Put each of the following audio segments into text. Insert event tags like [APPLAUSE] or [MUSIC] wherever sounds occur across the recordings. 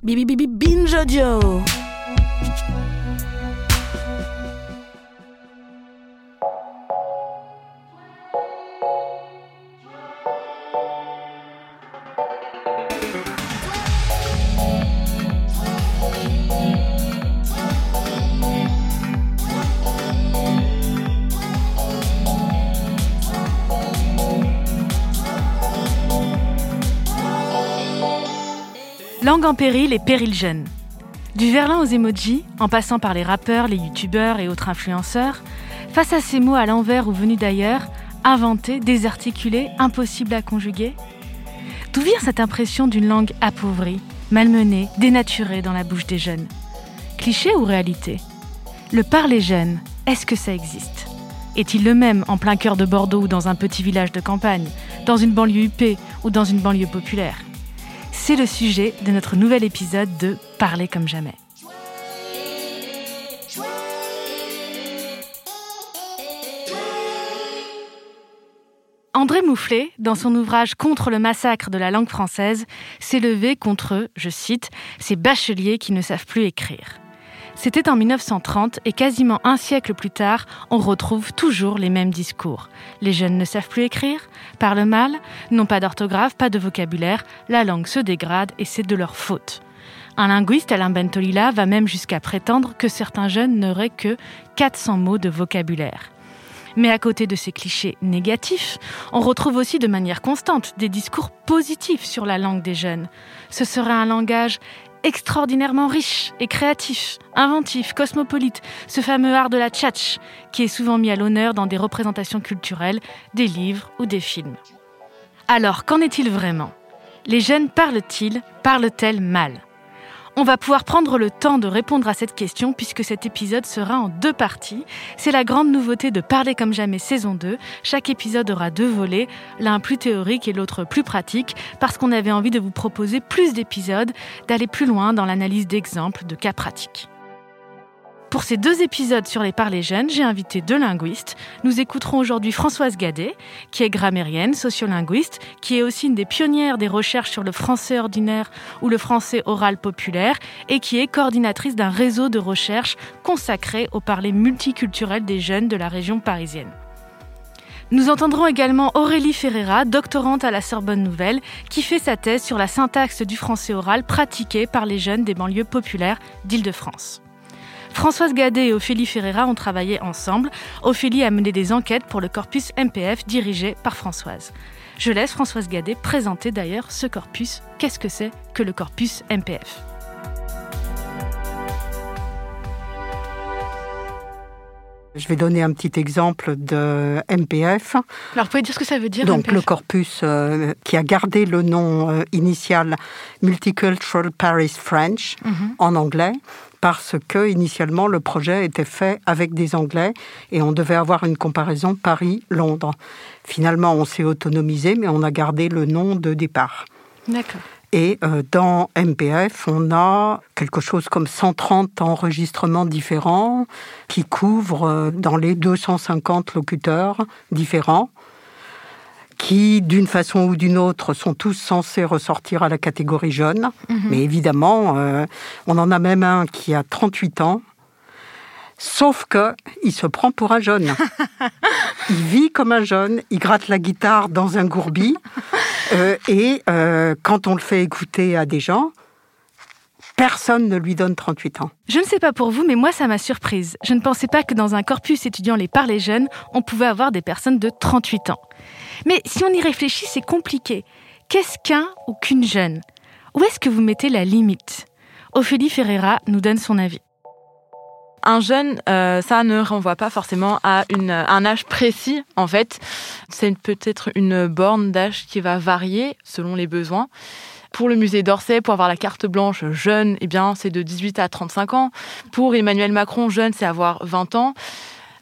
Bibi Bibi Binge Audio. Langue en péril et péril jeune. Du verlan aux emojis, en passant par les rappeurs, les youtubeurs et autres influenceurs, face à ces mots à l'envers ou venus d'ailleurs, inventés, désarticulés, impossibles à conjuguer D'où vient cette impression d'une langue appauvrie, malmenée, dénaturée dans la bouche des jeunes? Cliché ou réalité? Le parler jeune, est-ce que ça existe? Est-il le même en plein cœur de Bordeaux ou dans un petit village de campagne, dans une banlieue huppée ou dans une banlieue populaire? C'est le sujet de notre nouvel épisode de Parler comme jamais. André Moufflet, dans son ouvrage Contre le massacre de la langue française, s'est levé contre, je cite, ces bacheliers qui ne savent plus écrire. C'était en 1930 et quasiment un siècle plus tard, on retrouve toujours les mêmes discours. Les jeunes ne savent plus écrire, parlent mal, n'ont pas d'orthographe, pas de vocabulaire, la langue se dégrade et c'est de leur faute. Un linguiste, Alain Bentolila, va même jusqu'à prétendre que certains jeunes n'auraient que 400 mots de vocabulaire. Mais à côté de ces clichés négatifs, on retrouve aussi de manière constante des discours positifs sur la langue des jeunes. Ce serait un langage extraordinairement riche et créatif, inventif, cosmopolite, ce fameux art de la tchatch, qui est souvent mis à l'honneur dans des représentations culturelles, des livres ou des films. Alors, qu'en est-il vraiment? Les jeunes parlent-ils, parlent-elles mal? On va pouvoir prendre le temps de répondre à cette question puisque cet épisode sera en deux parties. C'est la grande nouveauté de Parler comme jamais saison 2. Chaque épisode aura deux volets, l'un plus théorique et l'autre plus pratique, parce qu'on avait envie de vous proposer plus d'épisodes, d'aller plus loin dans l'analyse d'exemples, de cas pratiques. Pour ces deux épisodes sur les parlers jeunes, j'ai invité deux linguistes. Nous écouterons aujourd'hui Françoise Gadet, qui est grammairienne, sociolinguiste, qui est aussi une des pionnières des recherches sur le français ordinaire ou le français oral populaire, et qui est coordinatrice d'un réseau de recherche consacré au parler multiculturel des jeunes de la région parisienne. Nous entendrons également Aurélie Ferreira, doctorante à la Sorbonne Nouvelle, qui fait sa thèse sur la syntaxe du français oral pratiquée par les jeunes des banlieues populaires d'Île-de-France. Françoise Gadet et Ophélie Ferreira ont travaillé ensemble. Ophélie a mené des enquêtes pour le corpus MPF dirigé par Françoise. Je laisse Françoise Gadet présenter d'ailleurs ce corpus. Qu'est-ce que c'est que le corpus MPF Je vais donner un petit exemple de MPF. Alors, vous pouvez dire ce que ça veut dire Donc, MPF le corpus euh, qui a gardé le nom euh, initial Multicultural Paris French Mhm. en anglais, parce que initialement le projet était fait avec des Anglais et on devait avoir une comparaison Paris-Londres. Finalement, on s'est autonomisé, mais on a gardé le nom de départ. D'accord. Et euh, dans MPF, on a quelque chose comme 130 enregistrements différents qui couvrent euh, dans les 250 locuteurs différents qui, d'une façon ou d'une autre, sont tous censés ressortir à la catégorie jeune. Mais évidemment, euh, on en a même un qui a 38 ans. Sauf que il se prend pour un jeune. [LAUGHS] il vit comme un jeune, il gratte la guitare dans un gourbi, [LAUGHS] euh, et euh, quand on le fait écouter à des gens, personne ne lui donne 38 ans. Je ne sais pas pour vous, mais moi, ça m'a surprise. Je ne pensais pas que dans un corpus étudiant les parlers jeunes, on pouvait avoir des personnes de 38 ans. Mais si on y réfléchit, c'est compliqué. Qu'est-ce qu'un ou qu'une jeune Où est-ce que vous mettez la limite? Ophélie Ferreira nous donne son avis. Un jeune, euh, ça ne renvoie pas forcément à un âge précis, en fait. C'est peut-être une borne d'âge qui va varier selon les besoins. Pour le musée d'Orsay, pour avoir la carte blanche jeune, eh bien, c'est de 18 à 35 ans. Pour Emmanuel Macron, jeune, c'est avoir 20 ans.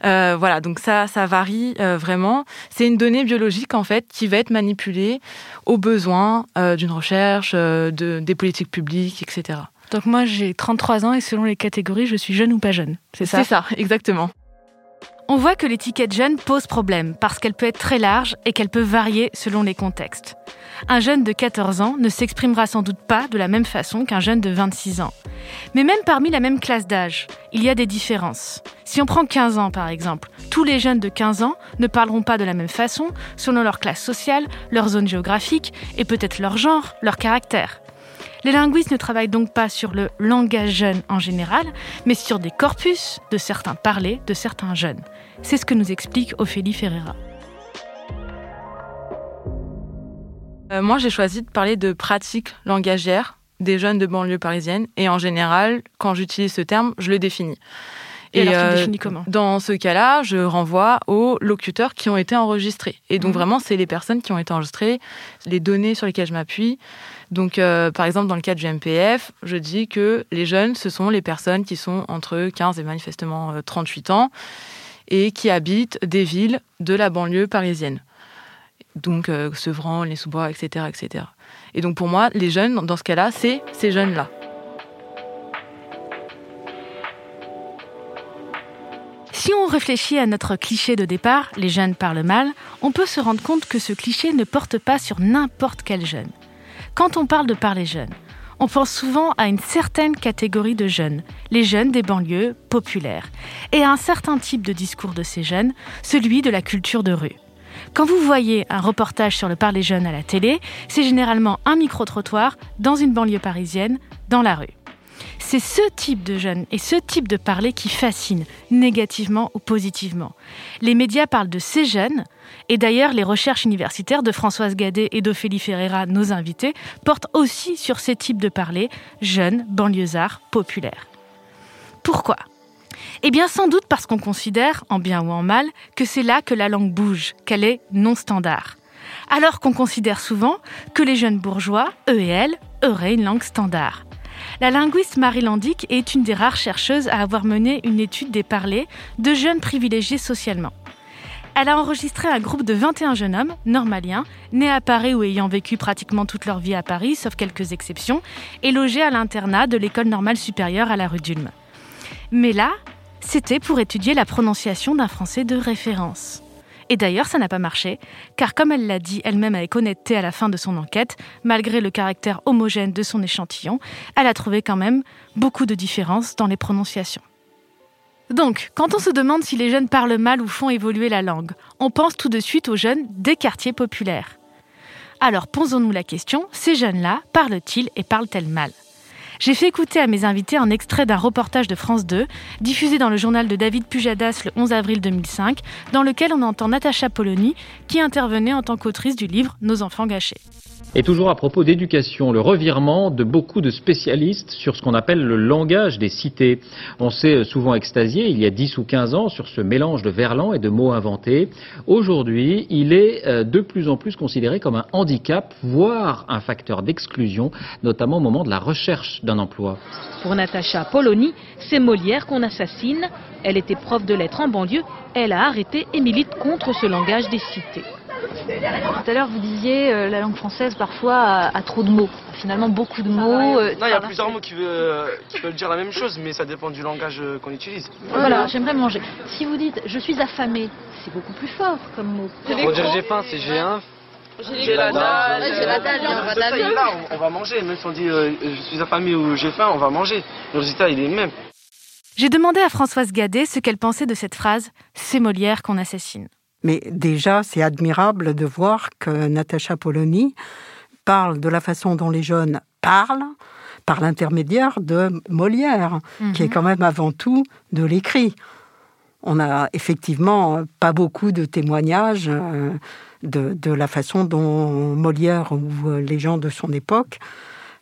Euh, voilà, donc ça, ça varie euh, vraiment. C'est une donnée biologique en fait qui va être manipulée aux besoins euh, d'une recherche, euh, de, des politiques publiques, etc. Donc moi, j'ai 33 ans et selon les catégories, je suis jeune ou pas jeune. C'est ça? C'est ça, exactement. On voit que l'étiquette jeune pose problème parce qu'elle peut être très large et qu'elle peut varier selon les contextes. Un jeune de 14 ans ne s'exprimera sans doute pas de la même façon qu'un jeune de 26 ans. Mais même parmi la même classe d'âge, il y a des différences. Si on prend 15 ans par exemple, tous les jeunes de 15 ans ne parleront pas de la même façon selon leur classe sociale, leur zone géographique et peut-être leur genre, leur caractère. Les linguistes ne travaillent donc pas sur le langage jeune en général, mais sur des corpus de certains parlers de certains jeunes. C'est ce que nous explique Ophélie Ferreira. Euh, moi, j'ai choisi de parler de pratiques langagières des jeunes de banlieue parisienne. Et en général, quand j'utilise ce terme, je le définis. Et, alors, tu le euh, définis comment? Dans ce cas-là, je renvoie aux locuteurs qui ont été enregistrés. Et donc, mhm. vraiment, c'est les personnes qui ont été enregistrées, les données sur lesquelles je m'appuie. Donc, euh, par exemple, dans le cas du MPF, je dis que les jeunes, ce sont les personnes qui sont entre 15 et manifestement 38 ans et qui habitent des villes de la banlieue parisienne donc euh, Sevran, les sous-bois, etc., etc. Et donc pour moi, les jeunes, dans ce cas-là, c'est ces jeunes-là. Si on réfléchit à notre cliché de départ, les jeunes parlent mal, on peut se rendre compte que ce cliché ne porte pas sur n'importe quel jeune. Quand on parle de parler jeune, on pense souvent à une certaine catégorie de jeunes, les jeunes des banlieues populaires, et à un certain type de discours de ces jeunes, celui de la culture de rue. Quand vous voyez un reportage sur le parler jeune à la télé, c'est généralement un micro-trottoir dans une banlieue parisienne, dans la rue. C'est ce type de jeunes et ce type de parler qui fascine, négativement ou positivement. Les médias parlent de ces jeunes, et d'ailleurs les recherches universitaires de Françoise Gadet et d'Ophélie Ferreira, nos invités, portent aussi sur ces types de parler, jeunes, banlieusards, populaires. Pourquoi? Eh bien, sans doute parce qu'on considère, en bien ou en mal, que c'est là que la langue bouge, qu'elle est non standard. Alors qu'on considère souvent que les jeunes bourgeois, eux et elles, auraient une langue standard. La linguiste Marie Landic est une des rares chercheuses à avoir mené une étude des parlers de jeunes privilégiés socialement. Elle a enregistré un groupe de 21 jeunes hommes, normaliens, nés à Paris ou ayant vécu pratiquement toute leur vie à Paris, sauf quelques exceptions, et logés à l'internat de l'école normale supérieure à la rue d'Ulm. Mais là, c'était pour étudier la prononciation d'un français de référence. Et d'ailleurs, ça n'a pas marché, car comme elle l'a dit elle-même avec honnêteté à la fin de son enquête, malgré le caractère homogène de son échantillon, elle a trouvé quand même beaucoup de différences dans les prononciations. Donc, quand on se demande si les jeunes parlent mal ou font évoluer la langue, on pense tout de suite aux jeunes des quartiers populaires. Alors posons-nous la question, ces jeunes-là parlent-ils et parlent-elles mal? J'ai fait écouter à mes invités un extrait d'un reportage de France 2, diffusé dans le journal de David Pujadas le 11 avril 2005, dans lequel on entend Natacha Polony, qui intervenait en tant qu'autrice du livre Nos enfants gâchés. Et toujours à propos d'éducation, le revirement de beaucoup de spécialistes sur ce qu'on appelle le langage des cités. On s'est souvent extasié il y a 10 ou 15 ans sur ce mélange de verlan et de mots inventés. Aujourd'hui, il est euh, de plus en plus considéré comme un handicap, voire un facteur d'exclusion, notamment au moment de la recherche d'un emploi. Pour Natacha Polony, c'est Molière qu'on assassine. Elle était prof de lettres en banlieue. Elle a arrêté et milite contre ce langage des cités. Tout à l'heure, vous disiez euh, la langue française parfois a, trop de mots. Finalement, beaucoup de mots. Euh, non, il y a plusieurs mots qui, veulent, dire la même chose, mais ça dépend du langage euh, qu'on utilise. Voilà, j'aimerais manger. Si vous dites je suis affamé, c'est beaucoup plus fort comme mot. Pour dire j'ai faim, c'est j'ai un. J'ai la dalle. J'ai la dalle, on va manger. Même si on dit je suis affamé ou j'ai faim, on va manger. Le résultat, il est le même. J'ai demandé à Françoise Gadet ce qu'elle pensait de cette phrase C'est Molière qu'on assassine. Mais déjà, c'est admirable de voir que Natacha Polony parle de la façon dont les jeunes parlent par l'intermédiaire de Molière, qui est mhm. quand même avant tout de l'écrit. On n'a effectivement pas beaucoup de témoignages euh, de, la façon dont Molière ou les gens de son époque,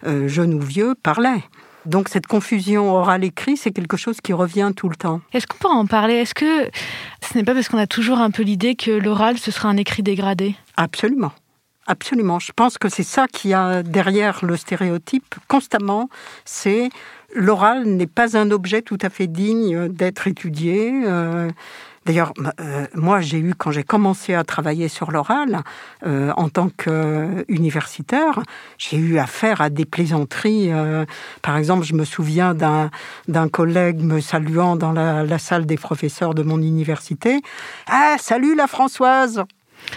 euh, jeunes ou vieux, parlaient. Donc cette confusion oral-écrit, c'est quelque chose qui revient tout le temps. Est-ce qu'on peut en parler? Est-ce que ce n'est pas parce qu'on a toujours un peu l'idée que l'oral, ce sera un écrit dégradé? Absolument. Absolument. Je pense que c'est ça qui a derrière le stéréotype constamment. C'est l'oral n'est pas un objet tout à fait digne d'être étudié. Euh, D'ailleurs, euh, moi, j'ai eu, quand j'ai commencé à travailler sur l'oral, euh, en tant qu'universitaire, j'ai eu affaire à des plaisanteries. Euh, par exemple, je me souviens d'un collègue me saluant dans la, la, salle des professeurs de mon université. Ah, salut la Françoise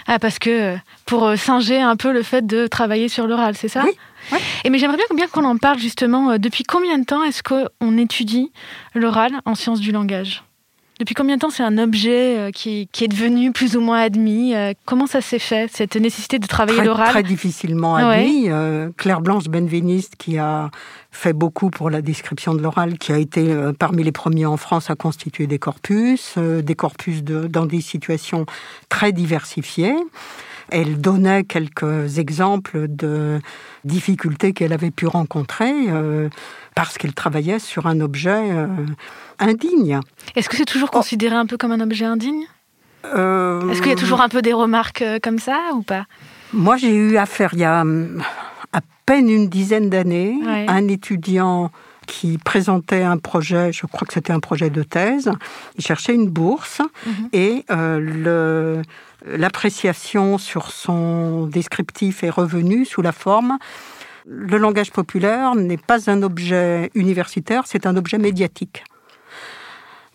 Ah, parce que pour singer un peu le fait de travailler sur l'oral, c'est ça? Oui. Et mais j'aimerais bien qu'on en parle justement. Depuis combien de temps est-ce qu'on étudie l'oral en sciences du langage? Depuis combien de temps c'est un objet euh, qui, qui, est devenu plus ou moins admis euh, Comment ça s'est fait, cette nécessité de travailler l'oral? Très difficilement admis. Ouais. Claire Blanche Benveniste, qui a fait beaucoup pour la description de l'oral, qui a été parmi les premiers en France à constituer des corpus, des corpus de, dans des situations très diversifiées. Elle donnait quelques exemples de difficultés qu'elle avait pu rencontrer euh, parce qu'elle travaillait sur un objet euh, indigne. Est-ce que c'est toujours considéré un peu comme un objet indigne? Euh... Est-ce qu'il y a toujours un peu des remarques comme ça ou pas? Moi, j'ai eu affaire il y a hum, à peine une dizaine d'années Ouais. à un étudiant qui présentait un projet, je crois que c'était un projet de thèse. Il cherchait une bourse Mhm. et euh, le l'appréciation sur son descriptif est revenue sous la forme le langage populaire n'est pas un objet universitaire, c'est un objet médiatique.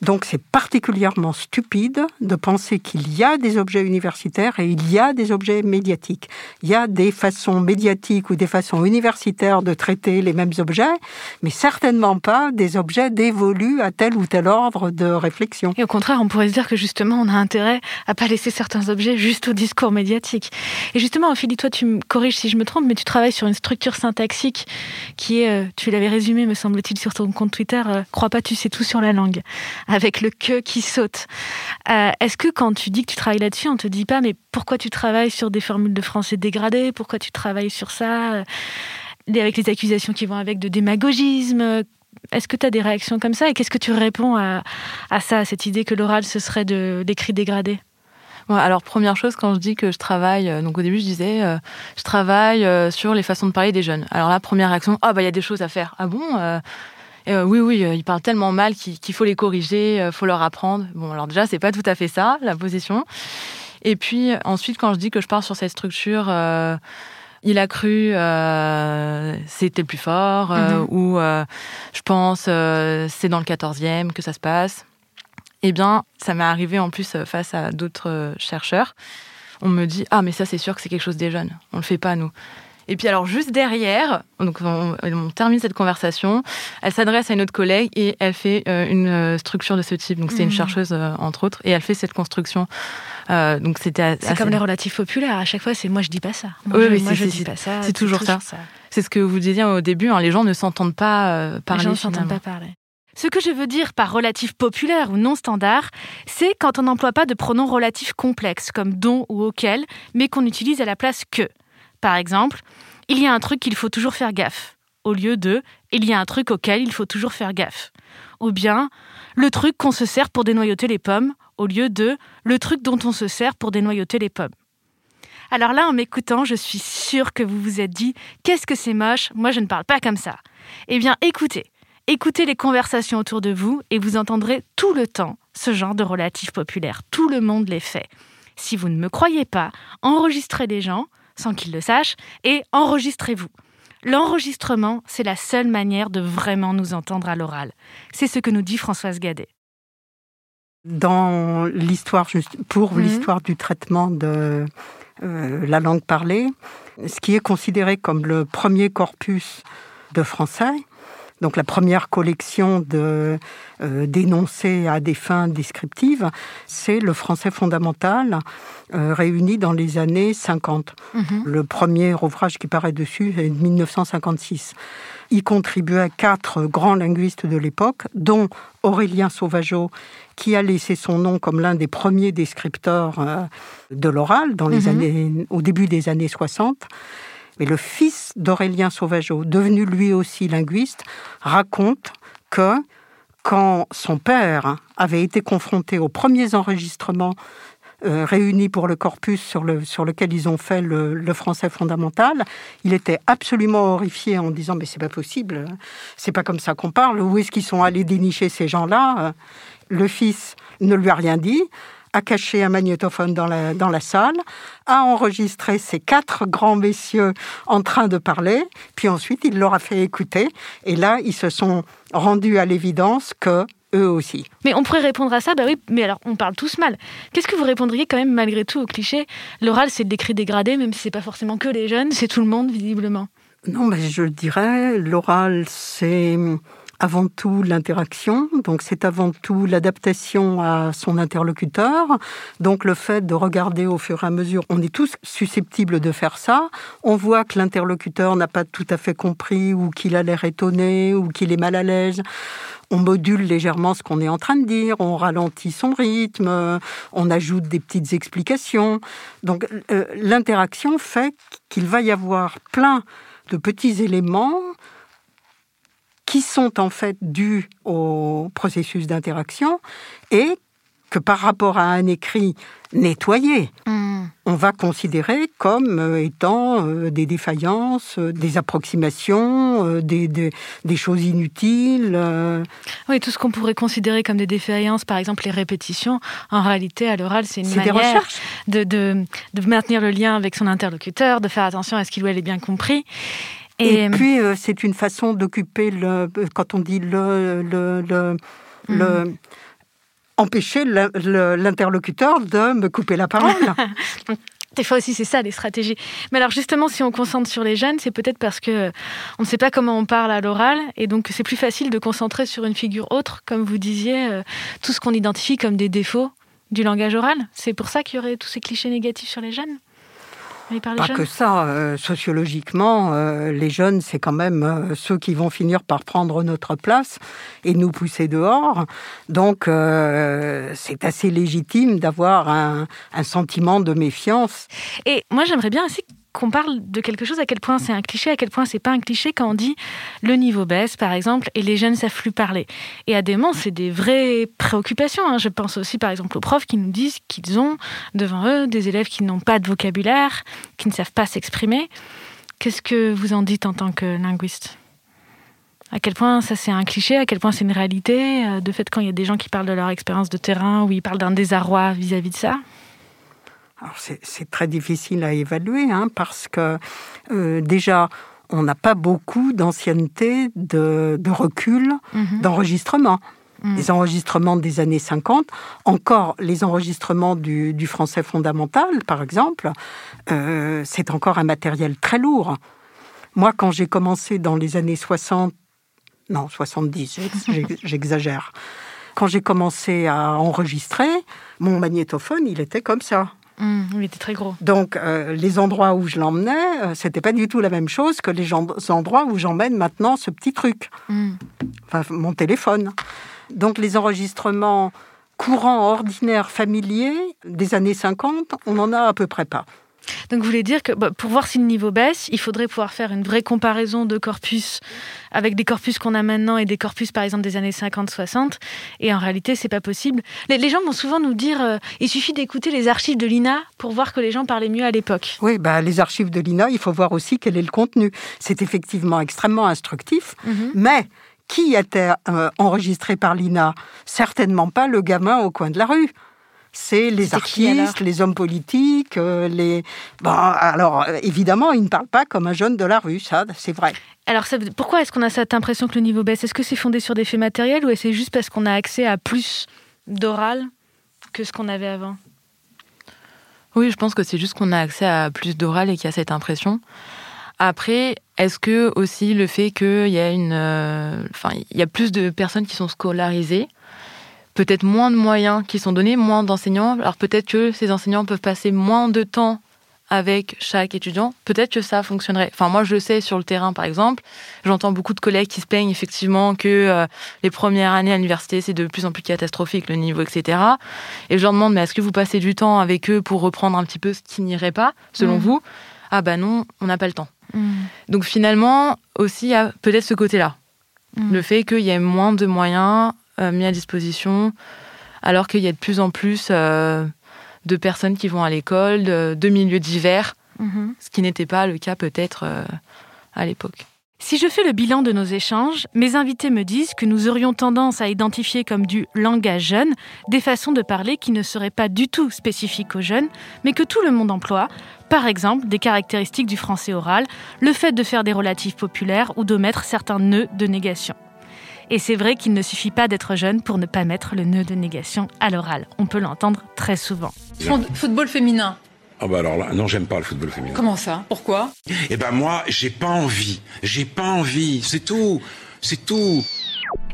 Donc c'est particulièrement stupide de penser qu'il y a des objets universitaires et il y a des objets médiatiques. Il y a des façons médiatiques ou des façons universitaires de traiter les mêmes objets, mais certainement pas des objets dévolus à tel ou tel ordre de réflexion. Et au contraire, on pourrait se dire que justement, on a intérêt à pas laisser certains objets juste au discours médiatique. Et justement, Ophélie, toi, tu me corriges si je me trompe, mais tu travailles sur une structure syntaxique qui est, euh, tu l'avais résumé, me semble-t-il, sur ton compte Twitter, euh, crois pas, tu sais tout sur la langue, avec le que qui saute. Euh, Est-ce que quand tu dis que tu travailles là-dessus, on te dit pas, mais pourquoi tu travailles sur des formules de français dégradées? Pourquoi tu travailles sur ça? Euh, Avec les accusations qui vont avec de démagogisme est-ce que tu as des réactions comme ça? Et qu'est-ce que tu réponds à, ça, à cette idée que l'oral, ce serait de l'écrit dégradé alors première chose quand je dis que je travaille, euh, donc au début je disais euh, je travaille euh, sur les façons de parler des jeunes. Alors là première réaction ah bah il y a des choses à faire. Ah bon euh, euh, oui oui ils parlent tellement mal qu'il qu faut les corriger, euh, faut leur apprendre. Bon alors déjà c'est pas tout à fait ça la position. Et puis ensuite quand je dis que je pars sur cette structure euh, il a cru euh, c'était le plus fort euh, Mhm. ou euh, je pense euh, c'est dans le 14e que ça se passe. Eh bien, ça m'est arrivé en plus euh, face à d'autres euh, chercheurs. On me dit ah mais ça c'est sûr que c'est quelque chose des jeunes. On le fait pas nous. Et puis alors juste derrière, donc on, on termine cette conversation, elle s'adresse à une autre collègue et elle fait euh, une euh, structure de ce type. Donc c'est une Mhm. chercheuse euh, entre autres et elle fait cette construction. Euh, donc c'était C'est comme les relatifs populaires. À chaque fois, c'est moi, je dis pas ça. Moi, Oui, je, moi, c'est- je dis pas ça. c'est toujours ça. c'est ce que vous disiez au début. hein, les gens ne s'entendent pas parler. Les gens ne s'entendent pas parler. Ce que je veux dire par relatif populaire ou non standard, c'est quand on n'emploie pas de pronoms relatifs complexes comme dont ou auquel, mais qu'on utilise à la place que. Par exemple, il y a un truc qu'il faut toujours faire gaffe, au lieu de il y a un truc auquel il faut toujours faire gaffe. Ou bien le truc qu'on se sert pour dénoyauter les pommes, au lieu de le truc dont on se sert pour dénoyauter les pommes. Alors là, en m'écoutant, je suis sûre que vous vous êtes dit Qu'est-ce que c'est moche Moi, je ne parle pas comme ça. Eh bien, écoutez. Écoutez les conversations autour de vous et vous entendrez tout le temps ce genre de relatif populaire. Tout le monde les fait. Si vous ne me croyez pas, enregistrez les gens sans qu'ils le sachent et enregistrez-vous. L'enregistrement, c'est la seule manière de vraiment nous entendre à l'oral. C'est ce que nous dit Françoise Gadet. Dans l'histoire, pour Mhm. l'histoire du traitement de euh, la langue parlée, ce qui est considéré comme le premier corpus de français, donc la première collection de euh, d'énoncés à des fins descriptives, c'est le français fondamental euh, réuni dans les années 50. Le premier ouvrage qui paraît dessus est de 1956. Il contribuait quatre grands linguistes de l'époque, dont Aurélien Sauvageau, qui a laissé son nom comme l'un des premiers descripteurs euh, de l'oral dans les Mhm. années, au début des années 60. Mais le fils d'Aurélien Sauvageau, devenu lui aussi linguiste, raconte que quand son père avait été confronté aux premiers enregistrements euh, réunis pour le corpus sur, le, sur lequel ils ont fait le, le français fondamental, il était absolument horrifié en disant mais c'est pas possible, c'est pas comme ça qu'on parle. Où est-ce qu'ils sont allés dénicher ces gens-là Le fils ne lui a rien dit a caché un magnétophone dans la, dans la salle, a enregistré ces quatre grands messieurs en train de parler, puis ensuite il leur a fait écouter. Et là, ils se sont rendus à l'évidence que eux aussi. Mais on pourrait répondre à ça, bah oui, mais alors on parle tous mal. Qu'est-ce que vous répondriez quand même malgré tout au cliché? L'oral, c'est le décrit dégradé, même si c'est pas forcément que les jeunes, c'est tout le monde visiblement. Non, mais je dirais, l'oral, c'est avant tout l'interaction, donc c'est avant tout l'adaptation à son interlocuteur. Donc le fait de regarder au fur et à mesure, on est tous susceptibles de faire ça. On voit que l'interlocuteur n'a pas tout à fait compris ou qu'il a l'air étonné ou qu'il est mal à l'aise. On module légèrement ce qu'on est en train de dire, on ralentit son rythme, on ajoute des petites explications. Donc euh, l'interaction fait qu'il va y avoir plein de petits éléments qui sont en fait dus au processus d'interaction et que par rapport à un écrit nettoyé, hmm. on va considérer comme euh, étant euh, des défaillances, euh, des approximations, des, des, choses inutiles. Oui, tout ce qu'on pourrait considérer comme des défaillances, par exemple les répétitions, en réalité, à l'oral, c'est une manière de, de, de maintenir le lien avec son interlocuteur, de faire attention à ce qu'il ou elle ait bien compris. Et, puis, euh, c'est une façon d'occuper le. Quand on dit le. le, le, mhm. empêcher l'interlocuteur de me couper la parole. [LAUGHS] Des fois aussi, c'est ça, les stratégies. Mais alors, justement, si on concentre sur les jeunes, c'est peut-être parce que on ne sait pas comment on parle à l'oral, et donc c'est plus facile de concentrer sur une figure autre, comme vous disiez, euh, tout ce qu'on identifie comme des défauts du langage oral. C'est pour ça qu'il y aurait tous ces clichés négatifs sur les jeunes? Pas que ça. Euh, sociologiquement, euh, les jeunes, c'est quand même euh, ceux qui vont finir par prendre notre place et nous pousser dehors. Donc, c'est assez légitime d'avoir un, un, sentiment de méfiance. Et moi, j'aimerais bien aussi qu'on parle de quelque chose, à quel point c'est un cliché, à quel point c'est pas un cliché quand on dit le niveau baisse, par exemple, et les jeunes savent plus parler. Et à des moments, c'est des vraies préoccupations. Hein. Je pense aussi, par exemple, aux profs qui nous disent qu'ils ont devant eux des élèves qui n'ont pas de vocabulaire, qui ne savent pas s'exprimer. Qu'est-ce que vous en dites en tant que linguiste? À quel point ça c'est un cliché, à quel point c'est une réalité, euh, de fait quand il y a des gens qui parlent de leur expérience de terrain, ou ils parlent d'un désarroi vis-à-vis de ça? C'est très difficile à évaluer hein, parce que euh, déjà, on n'a pas beaucoup d'ancienneté, de, recul, mhm. d'enregistrement. Mhm. Les enregistrements des années 50, encore les enregistrements du, français fondamental, par exemple, euh, c'est encore un matériel très lourd. Moi, quand j'ai commencé dans les années 60, non, 70, [LAUGHS] j'exagère. Quand j'ai commencé à enregistrer, mon magnétophone, il était comme ça. Mmh, il était très gros. Donc, euh, les endroits où je l'emmenais, euh, c'était pas du tout la même chose que les endroits où j'emmène maintenant ce petit truc. Mmh. Enfin, mon téléphone. Donc, les enregistrements courants, ordinaires, familiers des années 50, on n'en a à peu près pas. Donc vous voulez dire que bah, pour voir si le niveau baisse, il faudrait pouvoir faire une vraie comparaison de corpus avec des corpus qu'on a maintenant et des corpus par exemple des années 50-60. Et en réalité, c'est pas possible. Les, gens vont souvent nous dire euh, il suffit d'écouter les archives de l'INA pour voir que les gens parlaient mieux à l'époque. Oui, bah, les archives de l'INA, il faut voir aussi quel est le contenu. C'est effectivement extrêmement instructif, mhm. mais qui était euh, enregistré par l'INA? Certainement pas le gamin au coin de la rue c'est les artistes, les hommes politiques, euh, les. Bon, alors évidemment, ils ne parlent pas comme un jeune de la rue, ça, c'est vrai. Alors, pourquoi est-ce qu'on a cette impression que le niveau baisse? Est-ce que c'est fondé sur des faits matériels ou est-ce juste parce qu'on a accès à plus d'oral que ce qu'on avait avant? Oui, je pense que c'est juste qu'on a accès à plus d'oral et qu'il y a cette impression. Après, est-ce que aussi le fait qu'il y a une, euh, enfin, il y a plus de personnes qui sont scolarisées, peut-être moins de moyens qui sont donnés, moins d'enseignants. Alors peut-être que ces enseignants peuvent passer moins de temps avec chaque étudiant, peut-être que ça fonctionnerait. Enfin, moi, je le sais sur le terrain, par exemple. J'entends beaucoup de collègues qui se plaignent effectivement que euh, les premières années à l'université, c'est de plus en plus catastrophique, le niveau, etc. Et je leur demande, mais est-ce que vous passez du temps avec eux pour reprendre un petit peu ce qui n'irait pas, selon mm. vous? Ah ben non, on n'a pas le temps. Mm. Donc finalement, aussi, il y a peut-être ce côté-là. Mm. Le fait qu'il y ait moins de moyens, mis à disposition, alors qu'il y a de plus en plus euh, de personnes qui vont à l'école, de, de milieux divers, Mhm. ce qui n'était pas le cas peut-être euh, à l'époque. Si je fais le bilan de nos échanges, mes invités me disent que nous aurions tendance à identifier comme du langage jeune des façons de parler qui ne seraient pas du tout spécifiques aux jeunes, mais que tout le monde emploie. Par exemple, des caractéristiques du français oral, le fait de faire des relatifs populaires ou d'omettre certains nœuds de négation. Et c'est vrai qu'il ne suffit pas d'être jeune pour ne pas mettre le nœud de négation à l'oral. On peut l'entendre très souvent. Football féminin. Ah bah alors là, non, j'aime pas le football féminin. Comment ça? Pourquoi? Eh ben moi, j'ai pas envie. J'ai pas envie. C'est tout. C'est tout.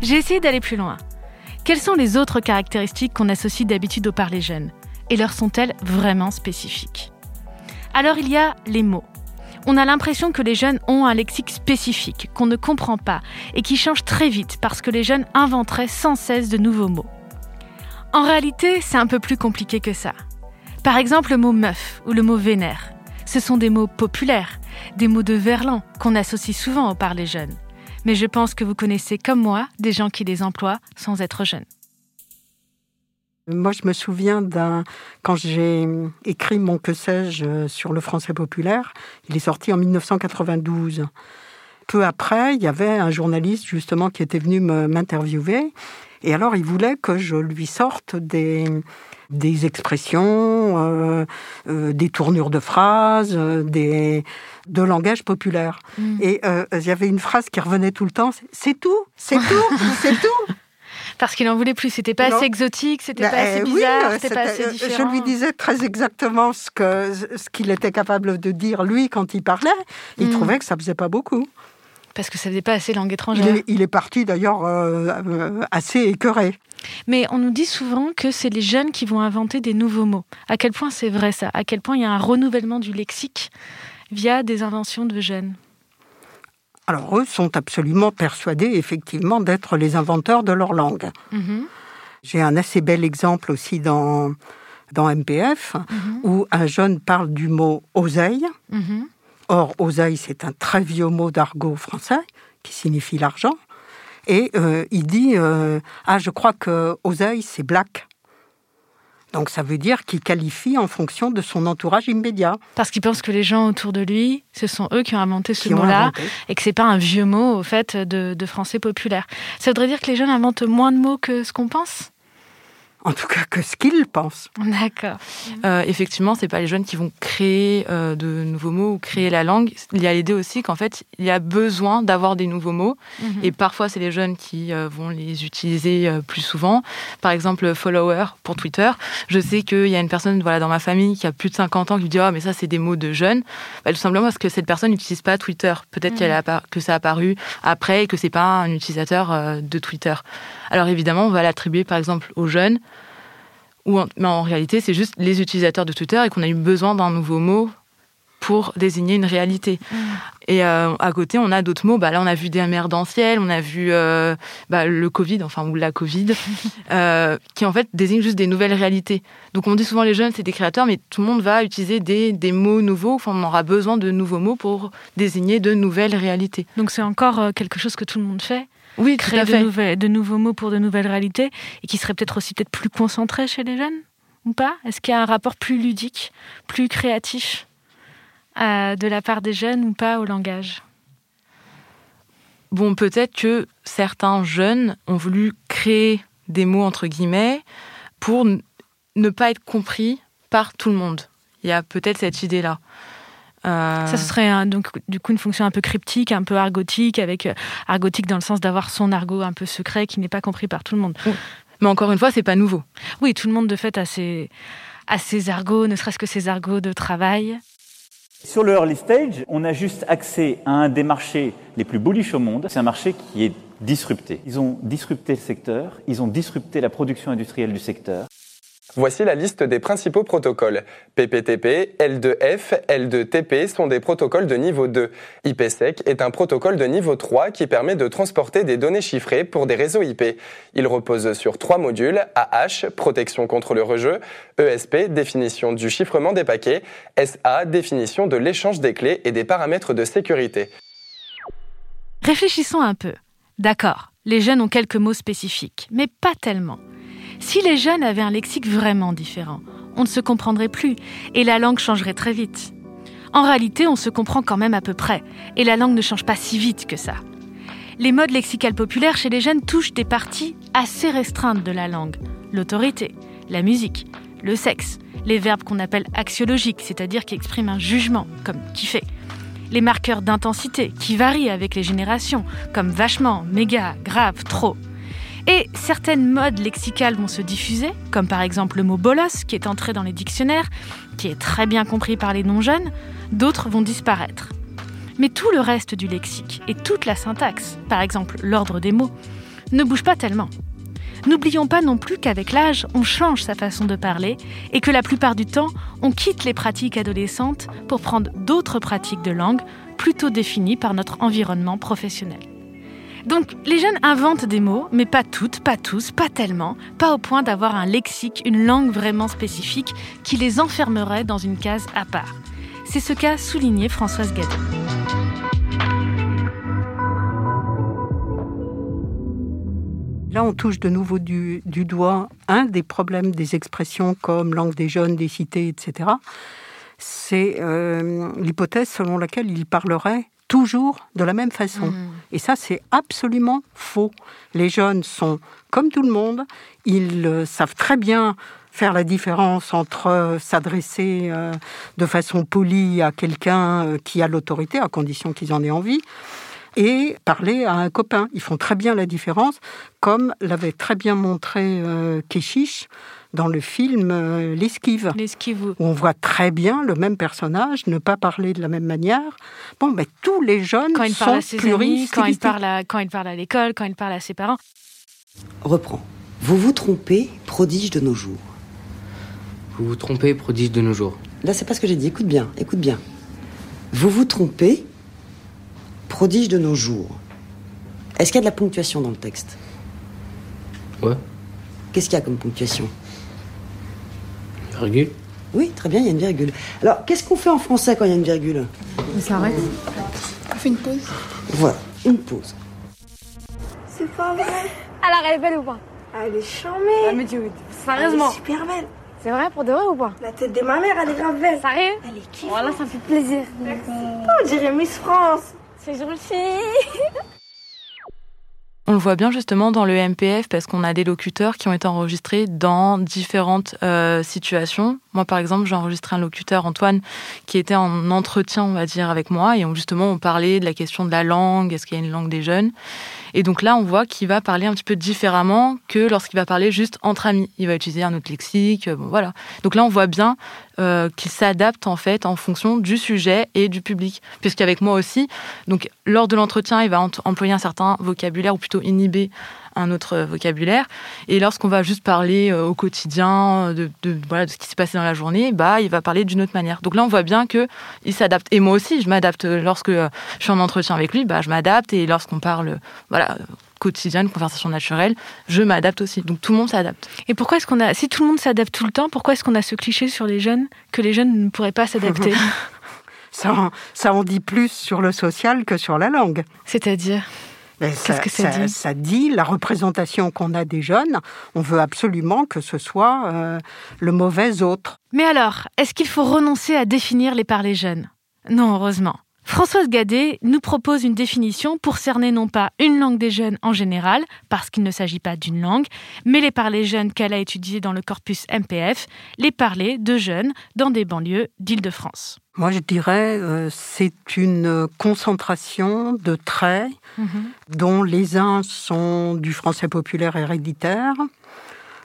J'ai essayé d'aller plus loin. Quelles sont les autres caractéristiques qu'on associe d'habitude au parler jeune? Et leur sont-elles vraiment spécifiques? Alors il y a les mots. On a l'impression que les jeunes ont un lexique spécifique, qu'on ne comprend pas, et qui change très vite parce que les jeunes inventeraient sans cesse de nouveaux mots. En réalité, c'est un peu plus compliqué que ça. Par exemple, le mot meuf ou le mot vénère. Ce sont des mots populaires, des mots de verlan qu'on associe souvent au parler jeune mais je pense que vous connaissez comme moi des gens qui les emploient sans être jeunes. Moi, je me souviens d'un. Quand j'ai écrit mon que sais-je sur le français populaire, il est sorti en 1992. Peu après, il y avait un journaliste justement qui était venu m'interviewer. Et alors, il voulait que je lui sorte des, des expressions, euh, euh, des tournures de phrases, euh, des, de langage populaire. Et euh, il y avait une phrase qui revenait tout le temps c'est tout, c'est tout, c'est tout. [LAUGHS] Parce qu'il en voulait plus, c'était pas Non. assez exotique, c'était Ben, pas assez euh, oui, bizarre, euh, c'était pas assez euh, différent. Je lui disais très exactement ce que ce qu'il était capable de dire lui quand il parlait. Il Mm. trouvait que ça faisait pas beaucoup. Parce que ça faisait pas assez langue Il étrangère. est, il est parti d'ailleurs euh, assez écœuré. Mais on nous dit souvent que c'est les jeunes qui vont inventer des nouveaux mots. À quel point c'est vrai ça? À quel point il y a un renouvellement du lexique via des inventions de jeunes? Alors eux sont absolument persuadés effectivement d'être les inventeurs de leur langue. Mhm, J'ai un assez bel exemple aussi dans dans MPF mhm, où un jeune parle du mot oseille. mhm. Or, oseille, c'est un très vieux mot d'argot français qui signifie l'argent. Et euh, il dit euh, Ah, je crois que oseille, c'est black. Donc, ça veut dire qu'il qualifie en fonction de son entourage immédiat. Parce qu'il pense que les gens autour de lui, ce sont eux qui ont inventé ce mot-là et que c'est pas un vieux mot au fait de, de français populaire. Ça voudrait dire que les jeunes inventent moins de mots que ce qu'on pense? En tout cas, que ce qu'il pense. D'accord. Euh, effectivement, c'est pas les jeunes qui vont créer euh, de nouveaux mots ou créer la langue. Il y a l'idée aussi qu'en fait, il y a besoin d'avoir des nouveaux mots. Mhm. Et parfois, c'est les jeunes qui euh, vont les utiliser euh, plus souvent. Par exemple, follower pour Twitter. Je sais qu'il y a une personne voilà, dans ma famille qui a plus de 50 ans qui me dit Ah, mais ça, c'est des mots de jeunes. Bah, tout simplement parce que cette personne n'utilise pas Twitter. Peut-être Mhm. qu'elle a appar- que ça a apparu après et que c'est pas un utilisateur euh, de Twitter. Alors évidemment, on va l'attribuer par exemple aux jeunes. Ou en- mais en réalité, c'est juste les utilisateurs de Twitter et qu'on a eu besoin d'un nouveau mot pour désigner une réalité. Et euh, à côté, on a d'autres mots. Bah, là, on a vu des merdentiels, on a vu euh, bah, le Covid, enfin, ou la Covid, [LAUGHS] euh, qui en fait désigne juste des nouvelles réalités. Donc on dit souvent les jeunes, c'est des créateurs, mais tout le monde va utiliser des, des mots nouveaux. Enfin, on aura besoin de nouveaux mots pour désigner de nouvelles réalités. Donc c'est encore quelque chose que tout le monde fait Oui, créer de, nouveaux mots pour de nouvelles réalités et qui serait peut-être aussi peut-être plus concentré chez les jeunes ou pas? Est-ce qu'il y a un rapport plus ludique, plus créatif euh, de la part des jeunes ou pas au langage? Bon, peut-être que certains jeunes ont voulu créer des mots entre guillemets pour ne pas être compris par tout le monde. Il y a peut-être cette idée-là. Euh, Ça, ce serait un- donc du coup une fonction un peu cryptique, un peu argotique, avec euh, argotique dans le sens d'avoir son argot un peu secret qui n'est pas compris par tout le monde. Mais encore une fois, c'est pas nouveau. Oui, tout le monde de fait a ses, a ses argots, ne serait-ce que ses argots de travail. Sur le early stage, on a juste accès à un des marchés les plus bullish au monde. C'est un marché qui est disrupté. Ils ont disrupté le secteur, ils ont disrupté la production industrielle du secteur. Voici la liste des principaux protocoles. PPTP, L2F, L2TP sont des protocoles de niveau 2. IPsec est un protocole de niveau 3 qui permet de transporter des données chiffrées pour des réseaux IP. Il repose sur trois modules, AH, protection contre le rejeu, ESP, définition du chiffrement des paquets, SA, définition de l'échange des clés et des paramètres de sécurité. Réfléchissons un peu. D'accord, les jeunes ont quelques mots spécifiques, mais pas tellement. Si les jeunes avaient un lexique vraiment différent, on ne se comprendrait plus et la langue changerait très vite. En réalité, on se comprend quand même à peu près, et la langue ne change pas si vite que ça. Les modes lexicales populaires chez les jeunes touchent des parties assez restreintes de la langue. L'autorité, la musique, le sexe, les verbes qu'on appelle axiologiques, c'est-à-dire qui expriment un jugement, comme kiffer. Les marqueurs d'intensité, qui varient avec les générations, comme vachement, méga, grave, trop. Et certaines modes lexicales vont se diffuser, comme par exemple le mot bolos, qui est entré dans les dictionnaires, qui est très bien compris par les non-jeunes, d'autres vont disparaître. Mais tout le reste du lexique et toute la syntaxe, par exemple l'ordre des mots, ne bouge pas tellement. N'oublions pas non plus qu'avec l'âge, on change sa façon de parler et que la plupart du temps, on quitte les pratiques adolescentes pour prendre d'autres pratiques de langue plutôt définies par notre environnement professionnel. Donc les jeunes inventent des mots, mais pas toutes, pas tous, pas tellement, pas au point d'avoir un lexique, une langue vraiment spécifique qui les enfermerait dans une case à part. C'est ce qu'a souligné Françoise Gadet. Là, on touche de nouveau du, du, doigt un des problèmes des expressions comme langue des jeunes, des cités, etc. C'est euh, l'hypothèse selon laquelle ils parleraient toujours de la même façon. Mmh. Et ça, c'est absolument faux. Les jeunes sont comme tout le monde, ils euh, savent très bien faire la différence entre euh, s'adresser euh, de façon polie à quelqu'un qui a l'autorité, à condition qu'ils en aient envie, et parler à un copain. Ils font très bien la différence, comme l'avait très bien montré Keshish dans le film euh, L'esquive. L'esquive. Où on voit très bien le même personnage ne pas parler de la même manière. Bon, mais tous les jeunes quand il sont parle à ses amis, quand il pluristylistiques. parle à, quand il parle à l'école, quand il parle à ses parents. Reprends. Vous vous trompez, prodige de nos jours. Vous vous trompez, prodige de nos jours. Là, c'est pas ce que j'ai dit. Écoute bien, écoute bien. Vous vous trompez, prodige de nos jours. Est-ce qu'il y a de la ponctuation dans le texte? Ouais. Qu'est-ce qu'il y a comme ponctuation? Virgule. Oui, très bien, il y a une virgule. Alors, qu'est-ce qu'on fait en français quand il y a une virgule On s'arrête. On fait une pause. Voilà, une pause. C'est pas vrai. Alors, elle est belle ou pas Elle est charmée. Ah, mais tu... Sérieusement Elle est super belle. C'est vrai pour de vrai ou pas La tête de ma mère, elle est grave belle. Sérieux Elle est kiffante. Voilà, ça me fait plaisir. Oh, on dirait Miss France. C'est gentil. [LAUGHS] On le voit bien justement dans le MPF parce qu'on a des locuteurs qui ont été enregistrés dans différentes euh, situations. Moi, par exemple, j'ai enregistré un locuteur, Antoine, qui était en entretien, on va dire, avec moi. Et on, justement, on parlait de la question de la langue, est-ce qu'il y a une langue des jeunes? Et donc là, on voit qu'il va parler un petit peu différemment que lorsqu'il va parler juste entre amis. Il va utiliser un autre lexique, euh, voilà. Donc là, on voit bien euh, qu'il s'adapte en fait en fonction du sujet et du public. Puisqu'avec moi aussi, donc lors de l'entretien, il va employer un certain vocabulaire ou plutôt inhiber un autre euh, vocabulaire. Et lorsqu'on va juste parler euh, au quotidien de, de, voilà, de ce qui s'est passé dans la journée, bah, il va parler d'une autre manière. Donc là, on voit bien que il s'adapte. Et moi aussi, je m'adapte. Lorsque euh, je suis en entretien avec lui, bah, je m'adapte. Et lorsqu'on parle, euh, voilà, quotidien, une conversation naturelle, je m'adapte aussi. Donc tout le monde s'adapte. Et pourquoi est-ce qu'on a, si tout le monde s'adapte tout le temps, pourquoi est-ce qu'on a ce cliché sur les jeunes que les jeunes ne pourraient pas s'adapter [LAUGHS] Ça, en- ça en dit plus sur le social que sur la langue. C'est-à-dire? Qu'est-ce que ça dit Ça dit la représentation qu'on a des jeunes. On veut absolument que ce soit euh, le mauvais autre. Mais alors, est-ce qu'il faut renoncer à définir les parlers jeunes? Non, heureusement. Françoise Gadet nous propose une définition pour cerner non pas une langue des jeunes en général, parce qu'il ne s'agit pas d'une langue, mais les parlers jeunes qu'elle a étudiés dans le corpus MPF, les parlers de jeunes dans des banlieues d'Île-de-France. Moi, je dirais euh, c'est une concentration de traits dont les uns sont du français populaire héréditaire,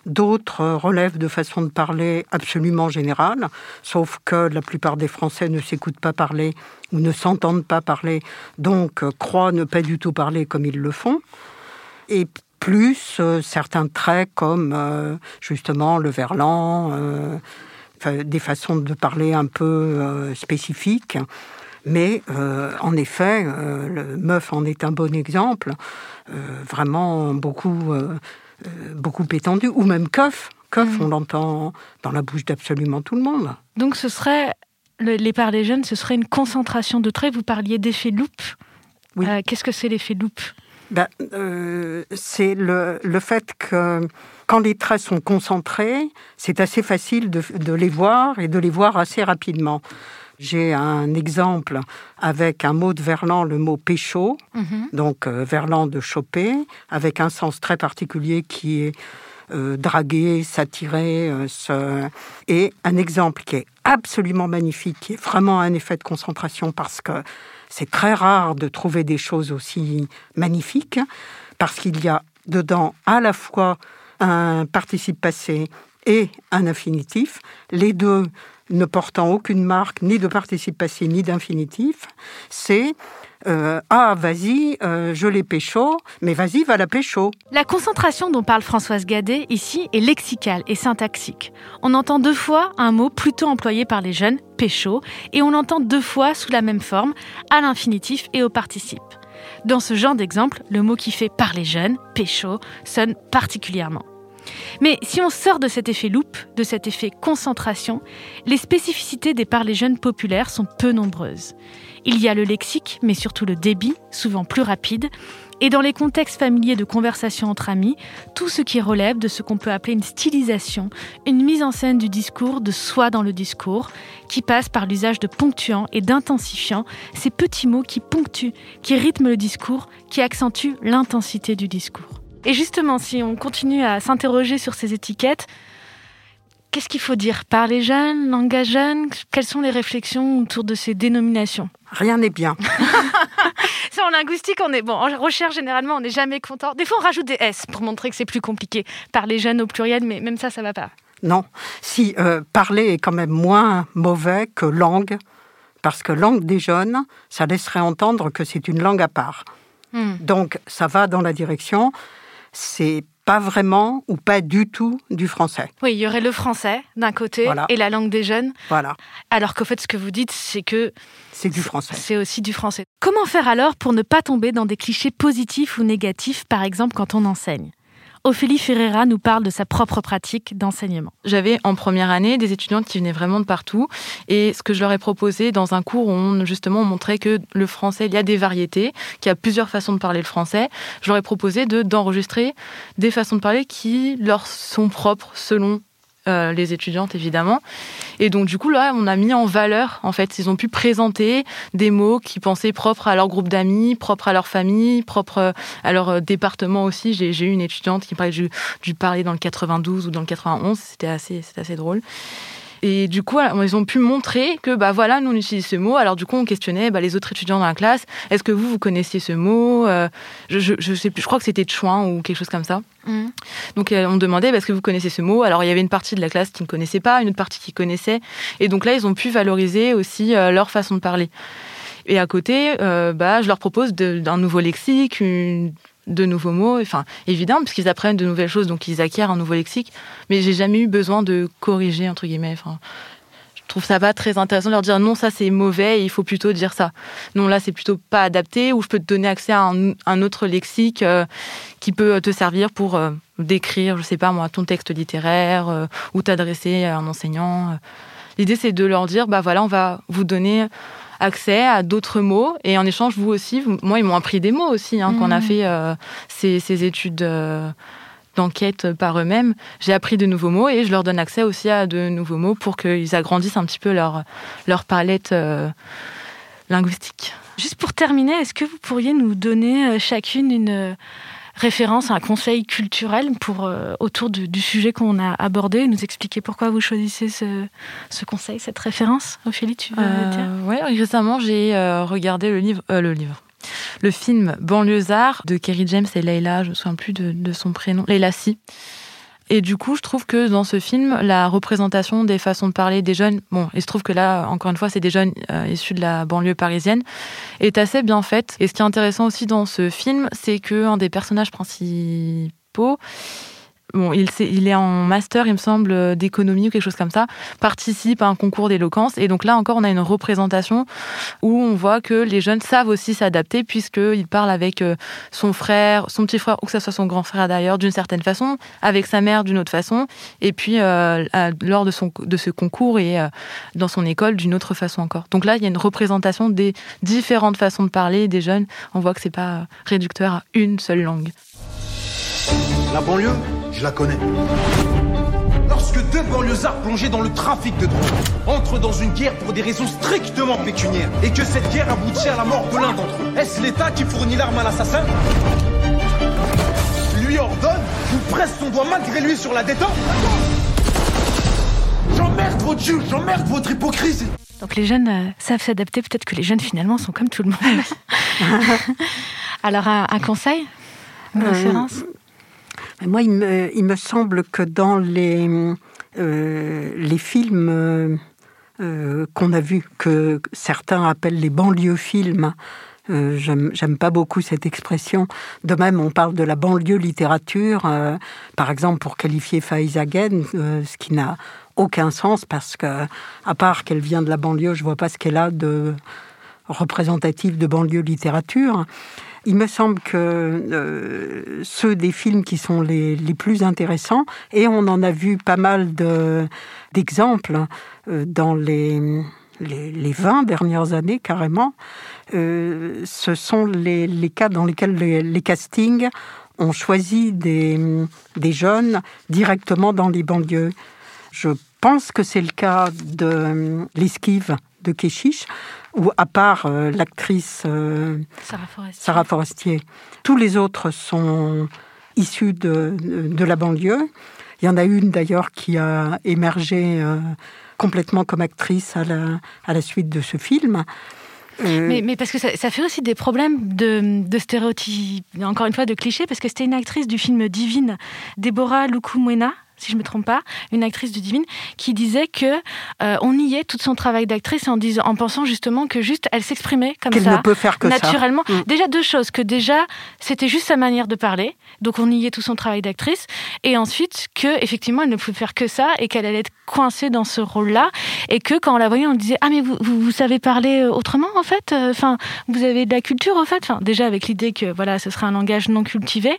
d'autres euh, relèvent de façon de parler absolument générale, sauf que la plupart des Français ne s'écoutent pas parler ou ne s'entendent pas parler, donc euh, croient ne pas du tout parler comme ils le font. Et plus euh, certains traits comme euh, justement le verlan, euh, des façons de parler un peu euh, spécifiques. Mais euh, en effet, euh, le meuf en est un bon exemple, euh, vraiment beaucoup, beaucoup étendu, ou même keuf. Keuf, on l'entend dans la bouche d'absolument tout le monde. Donc ce serait, le- les parlers jeunes, ce serait une concentration de traits. Vous parliez d'effet loupe. Qu'est-ce que c'est l'effet loupe ben, euh, C'est le, le fait que quand les traits sont concentrés, c'est assez facile de, de les voir et de les voir assez rapidement. J'ai un exemple avec un mot de Verlan, le mot pécho, Mhm. donc euh, Verlan de choper, avec un sens très particulier qui est euh, draguer, s'attirer, euh, se- et un exemple qui est absolument magnifique, qui est vraiment un effet de concentration parce que c'est très rare de trouver des choses aussi magnifiques, parce qu'il y a dedans à la fois un participe passé et un infinitif, les deux ne portant aucune marque ni de participe passé ni d'infinitif, c'est euh, ah vas-y, euh, je l'ai pécho, mais vas-y va la pécho. La concentration dont parle Françoise Gadet ici est lexicale et syntaxique. On entend deux fois un mot plutôt employé par les jeunes, pécho, et on l'entend deux fois sous la même forme, à l'infinitif et au participe. Dans ce genre d'exemple, le mot qui fait par les jeunes, pécho, sonne particulièrement. Mais si on sort de cet effet loupe, de cet effet concentration, les spécificités des parlers jeunes populaires sont peu nombreuses. Il y a le lexique, mais surtout le débit, souvent plus rapide, et dans les contextes familiers de conversation entre amis, tout ce qui relève de ce qu'on peut appeler une stylisation, une mise en scène du discours, de soi dans le discours, qui passe par l'usage de ponctuants et d'intensifiants, ces petits mots qui ponctuent, qui rythment le discours, qui accentuent l'intensité du discours. Et justement, si on continue à s'interroger sur ces étiquettes, qu'est-ce qu'il faut dire? Parler jeune, langage jeune Quelles sont les réflexions autour de ces dénominations? Rien n'est bien. [LAUGHS] Ça, en linguistique, on est bon. En recherche, généralement, on n'est jamais content. Des fois, on rajoute des S pour montrer que c'est plus compliqué. Parler jeune au pluriel, mais même ça, ça va pas. Non. Si euh, parler est quand même moins mauvais que langue, parce que langue des jeunes, ça laisserait entendre que c'est une langue à part. Hmm. Donc, ça va dans la direction. C'est pas vraiment ou pas du tout du français. Oui, il y aurait le français d'un côté Voilà. et la langue des jeunes. Voilà. Alors qu'au fait, ce que vous dites, c'est que C'est du français. c'est aussi du français. Comment faire alors pour ne pas tomber dans des clichés positifs ou négatifs, par exemple quand on enseigne? Ophélie Ferreira nous parle de sa propre pratique d'enseignement. J'avais en première année des étudiantes qui venaient vraiment de partout. Et ce que je leur ai proposé dans un cours où on, justement on montrait que le français, il y a des variétés, qu'il y a plusieurs façons de parler le français, je leur ai proposé de, d'enregistrer des façons de parler qui leur sont propres selon euh, les étudiantes évidemment. Et donc du coup là, on a mis en valeur en fait, ils ont pu présenter des mots qui pensaient propres à leur groupe d'amis, propres à leur famille, propres euh, à leur euh, département aussi. J'ai, eu une étudiante qui parlait du, parler dans le 92 ou dans le 91, c'était assez, assez drôle. Et du coup, ils ont pu montrer que, bah voilà, nous on utilise ce mot. Alors du coup, on questionnait bah, les autres étudiants dans la classe. Est-ce que vous, vous connaissiez ce mot Euh, je, je, je sais plus, je crois que c'était chouin ou quelque chose comme ça. Donc euh, on demandait bah, est-ce que vous connaissez ce mot? Alors il y avait une partie de la classe qui ne connaissait pas, une autre partie qui connaissait. Et donc là, ils ont pu valoriser aussi euh, leur façon de parler. Et à côté, euh, bah, je leur propose de- d'un nouveau lexique, une- de nouveaux mots. Enfin, évidemment, puisqu'ils apprennent de nouvelles choses, donc ils acquièrent un nouveau lexique. Mais j'ai jamais eu besoin de corriger, entre guillemets. Je trouve ça pas très intéressant de leur dire non, ça c'est mauvais, il faut plutôt dire ça. Non, là c'est plutôt pas adapté, ou je peux te donner accès à un, un autre lexique euh, qui peut te servir pour euh, décrire, je sais pas moi, ton texte littéraire, euh, ou t'adresser à un enseignant. L'idée c'est de leur dire, bah voilà, on va vous donner accès à d'autres mots, et en échange, vous aussi, vous- moi ils m'ont appris des mots aussi, hein, qu'on a Mhm. fait euh, ces, ces études. euh, d'enquête par eux-mêmes, j'ai appris de nouveaux mots et je leur donne accès aussi à de nouveaux mots pour qu'ils agrandissent un petit peu leur, leur palette euh, linguistique. Juste pour terminer, est-ce que vous pourriez nous donner chacune une référence, un conseil culturel pour, euh, autour du, du sujet qu'on a abordé nous expliquer pourquoi vous choisissez ce, ce conseil, cette référence. Ophélie, tu veux dire? Euh, ouais, récemment j'ai euh, regardé le livre, euh, le livre, le film Banlieusard de Kerry James et Leila, je me souviens plus de, de son prénom, Leila Si. Et du coup, je trouve que dans ce film, la représentation des façons de parler des jeunes, bon, il se trouve que là, encore une fois, c'est des jeunes euh, issus de la banlieue parisienne, est assez bien faite. Et ce qui est intéressant aussi dans ce film, c'est que un des personnages principaux il, est en master, il me semble, euh, d'économie ou quelque chose comme ça, participe à un concours d'éloquence. Et donc là encore, on a une représentation où on voit que les jeunes savent aussi s'adapter puisqu'il parle avec euh, son frère, son petit frère ou que ce soit son grand frère d'ailleurs d'une certaine façon, avec sa mère d'une autre façon, et puis euh, lors de, son, de ce concours et dans son école d'une autre façon encore. Donc là, il y a une représentation des différentes façons de parler des jeunes. On voit que c'est pas réducteur à une seule langue. La banlieue, je la connais. Lorsque deux banlieusards plongés dans le trafic de drogue entrent dans une guerre pour des raisons strictement pécuniaires et que cette guerre aboutit à la mort de l'un d'entre eux, est-ce l'État qui fournit l'arme à l'assassin? Lui ordonne ou presse son doigt malgré lui sur la détente? J'emmerde votre jeu, j'emmerde votre hypocrisie Donc les jeunes euh, savent s'adapter. Peut-être que les jeunes finalement sont comme tout le monde. [LAUGHS] [LAUGHS] Alors un, un conseil, une Euh, référence? Moi, il me, semble que dans les, euh, films euh, euh, qu'on a vus, que certains appellent les banlieues films, j'aime pas beaucoup cette expression. De même, on parle de la banlieue littérature, par exemple pour qualifier Faiza Gen, euh, ce qui n'a aucun sens parce que, à part qu'elle vient de la banlieue, je vois pas ce qu'elle a de représentatif de banlieue littérature. Il me semble que euh, ceux des films qui sont les, les plus intéressants, et on en a vu pas mal de- d'exemples euh, dans les, les, les 20 dernières années carrément, euh, ce sont les, cas dans lesquels les, castings ont choisi des, des jeunes directement dans les banlieues. Je pense que c'est le cas de l'esquive de Keshish, où à part euh, l'actrice euh, Sarah Forestier. Sarah Forestier, tous les autres sont issus de, de la banlieue. Il y en a une d'ailleurs qui a émergé euh, complètement comme actrice à la, à la suite de ce film. Mais, mais parce que ça, ça fait aussi des problèmes de, de stéréotypes, encore une fois de clichés, parce que c'était une actrice du film Divine, Déborah Lukumwena, si je me trompe pas, une actrice de Divine, qui disait que euh, on niait tout son travail d'actrice en disant, en pensant justement que juste elle s'exprimait comme Qu'elle ça, ne peut faire que ça. naturellement. Mm. Déjà deux choses, que déjà c'était juste sa manière de parler, donc on niait tout son travail d'actrice, et ensuite que effectivement elle ne pouvait faire que ça et qu'elle allait être coincée dans ce rôle-là, et que quand on la voyait on disait ah mais vous, vous, vous savez parler euh, autrement en fait, Euh, enfin vous avez de la culture en fait, enfin déjà avec l'idée que voilà ce serait un langage non cultivé.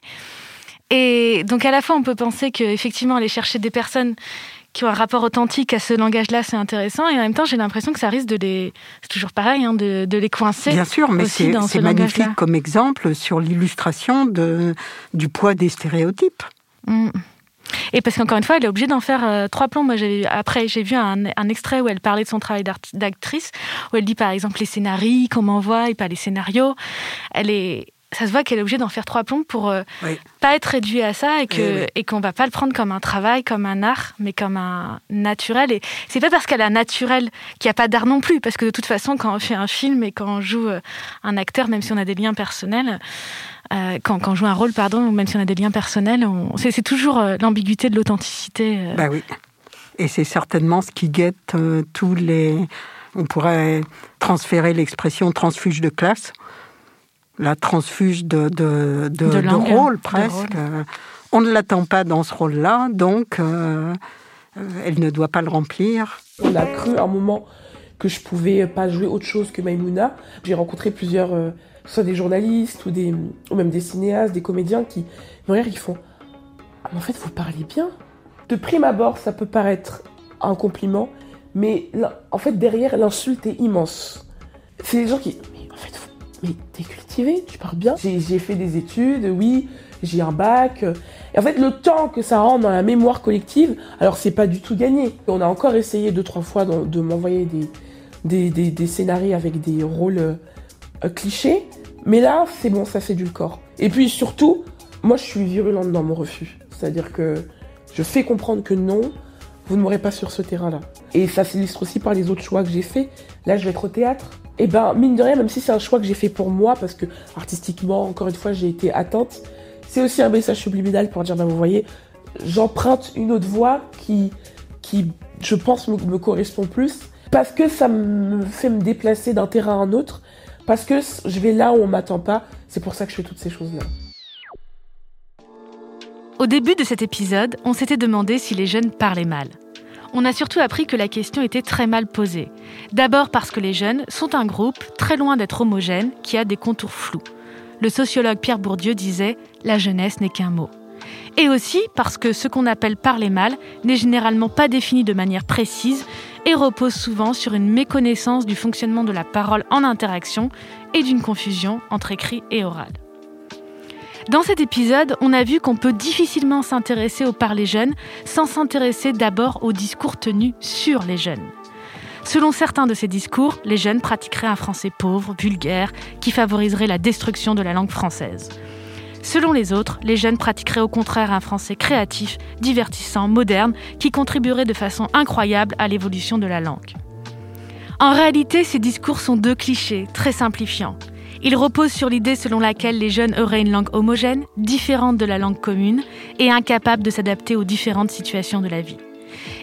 Et donc à la fois on peut penser qu'effectivement aller chercher des personnes qui ont un rapport authentique à ce langage-là, c'est intéressant. Et en même temps, j'ai l'impression que ça risque de les, c'est toujours pareil, hein, de, de les coincer. Bien sûr, mais aussi c'est ce magnifique comme exemple sur l'illustration de, du poids des stéréotypes. Mm. Et parce qu'encore une fois, elle est obligée d'en faire euh, trois plombs. Moi, après, j'ai vu un, un extrait où elle parlait de son travail d'actrice, où elle dit par exemple les scénarios, qu'on m'envoie, et pas les scénarios. Elle est, ça se voit qu'elle est obligée d'en faire trois plombs pour euh, Oui. pas être réduite à ça et que oui. et qu'on va pas le prendre comme un travail, comme un art, mais comme un naturel. Et c'est pas parce qu'elle a naturel qu'il n'y a pas d'art non plus, parce que de toute façon, quand on fait un film et quand on joue euh, un acteur, même si on a des liens personnels. euh, quand, quand on joue un rôle, pardon, même si on a des liens personnels, on- c'est c'est toujours euh, l'ambiguïté de l'authenticité. euh. Bah oui. Et c'est certainement ce qui guette tous les. On pourrait transférer l'expression transfuge de classe, la transfuge de, de, de, De de langue, rôle de presque. rôle. On ne l'attend pas dans ce rôle-là, donc euh, euh, elle ne doit pas le remplir. On a cru un moment que je pouvais pas jouer autre chose que Maimouna. J'ai rencontré plusieurs, euh, soit des journalistes ou, des, ou même des cinéastes, des comédiens qui me regardent qui font ah, mais en fait, vous parlez bien. De prime abord, ça peut paraître un compliment, mais en fait, derrière, l'insulte est immense. C'est des gens qui mais t'es cultivé, tu parles bien. J'ai fait des études, oui, j'ai un bac. Et en fait, le temps que ça rentre dans la mémoire collective, alors c'est pas du tout gagné. On a encore essayé deux, trois fois de, m'envoyer des, scénarios avec des rôles euh, clichés. Mais là, c'est bon, ça fait du corps. Et puis surtout, moi, je suis virulente dans mon refus. C'est-à-dire que je fais comprendre que non, vous ne m'aurez pas sur ce terrain-là. Et ça s'illustre aussi par les autres choix que j'ai faits. Là, je vais être au théâtre. Et ben, mine de rien, même si c'est un choix que j'ai fait pour moi, parce que artistiquement, encore une fois, j'ai été atteinte, c'est aussi un message subliminal pour dire, ben, vous voyez, j'emprunte une autre voie qui, je pense, me, me correspond plus, parce que ça me fait me déplacer d'un terrain à un autre, parce que je vais là où on m'attend pas. C'est pour ça que je fais toutes ces choses-là. Au début de cet épisode, on s'était demandé si les jeunes parlaient mal. On a surtout appris que la question était très mal posée. D'abord parce que les jeunes sont un groupe très loin d'être homogène qui a des contours flous. Le sociologue Pierre Bourdieu disait La jeunesse n'est qu'un mot. Et aussi parce que ce qu'on appelle parler mal n'est généralement pas défini de manière précise et repose souvent sur une méconnaissance du fonctionnement de la parole en interaction et d'une confusion entre écrit et oral. Dans cet épisode, on a vu qu'on peut difficilement s'intéresser au parler jeune sans s'intéresser d'abord aux discours tenus sur les jeunes. Selon certains de ces discours, les jeunes pratiqueraient un français pauvre, vulgaire, qui favoriserait la destruction de la langue française. Selon les autres, les jeunes pratiqueraient au contraire un français créatif, divertissant, moderne, qui contribuerait de façon incroyable à l'évolution de la langue. En réalité, ces discours sont deux clichés, très simplifiants. Ils reposent sur l'idée selon laquelle les jeunes auraient une langue homogène, différente de la langue commune, et incapable de s'adapter aux différentes situations de la vie.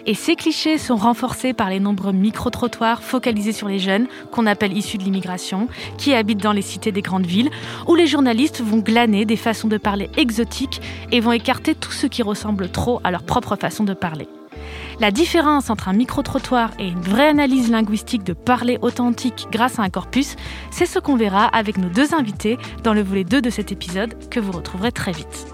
Et ces clichés sont renforcés par les nombreux micro-trottoirs focalisés sur les jeunes, qu'on appelle issus de l'immigration, qui habitent dans les cités des grandes villes, où les journalistes vont glaner des façons de parler exotiques et vont écarter tout ce qui ressemble trop à leur propre façon de parler. La différence entre un micro-trottoir et une vraie analyse linguistique de parler authentique grâce à un corpus, c'est ce qu'on verra avec nos deux invités dans le volet 2 de cet épisode que vous retrouverez très vite.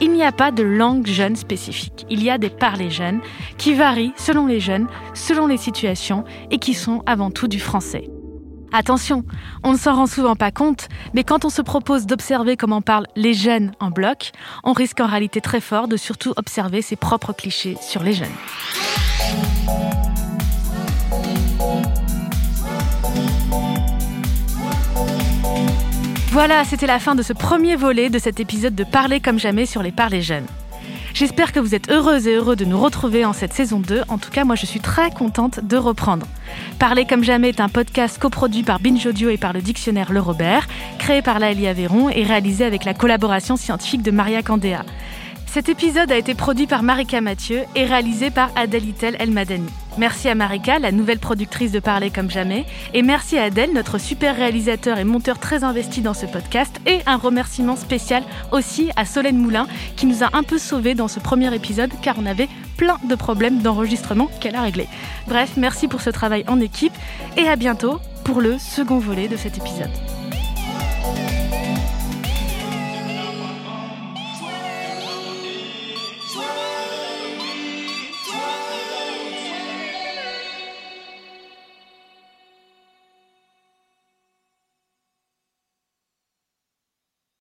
Il n'y a pas de langue jeune spécifique. Il y a des parlers jeunes qui varient selon les jeunes, selon les situations et qui sont avant tout du français. Attention, on ne s'en rend souvent pas compte, mais quand on se propose d'observer comment parlent les jeunes en bloc, on risque en réalité très fort de surtout observer ses propres clichés sur les jeunes. Voilà, c'était la fin de ce premier volet de cet épisode de Parler comme jamais sur les parlers jeunes. J'espère que vous êtes heureuses et heureux de nous retrouver en cette saison 2. En tout cas, moi, je suis très contente de reprendre. Parler comme jamais est un podcast coproduit par Binge Audio et par le dictionnaire Le Robert, créé par Laëlie Aveyron et réalisé avec la collaboration scientifique de Maria Candéa. Cet épisode a été produit par Marika Mathieu et réalisé par Adèle El Madani. Merci à Marika, la nouvelle productrice de Parler comme jamais, et merci à Adèle, notre super réalisateur et monteur très investi dans ce podcast, et un remerciement spécial aussi à Solène Moulin, qui nous a un peu sauvés dans ce premier épisode, car on avait plein de problèmes d'enregistrement qu'elle a réglés. Bref, merci pour ce travail en équipe, et à bientôt pour le second volet de cet épisode.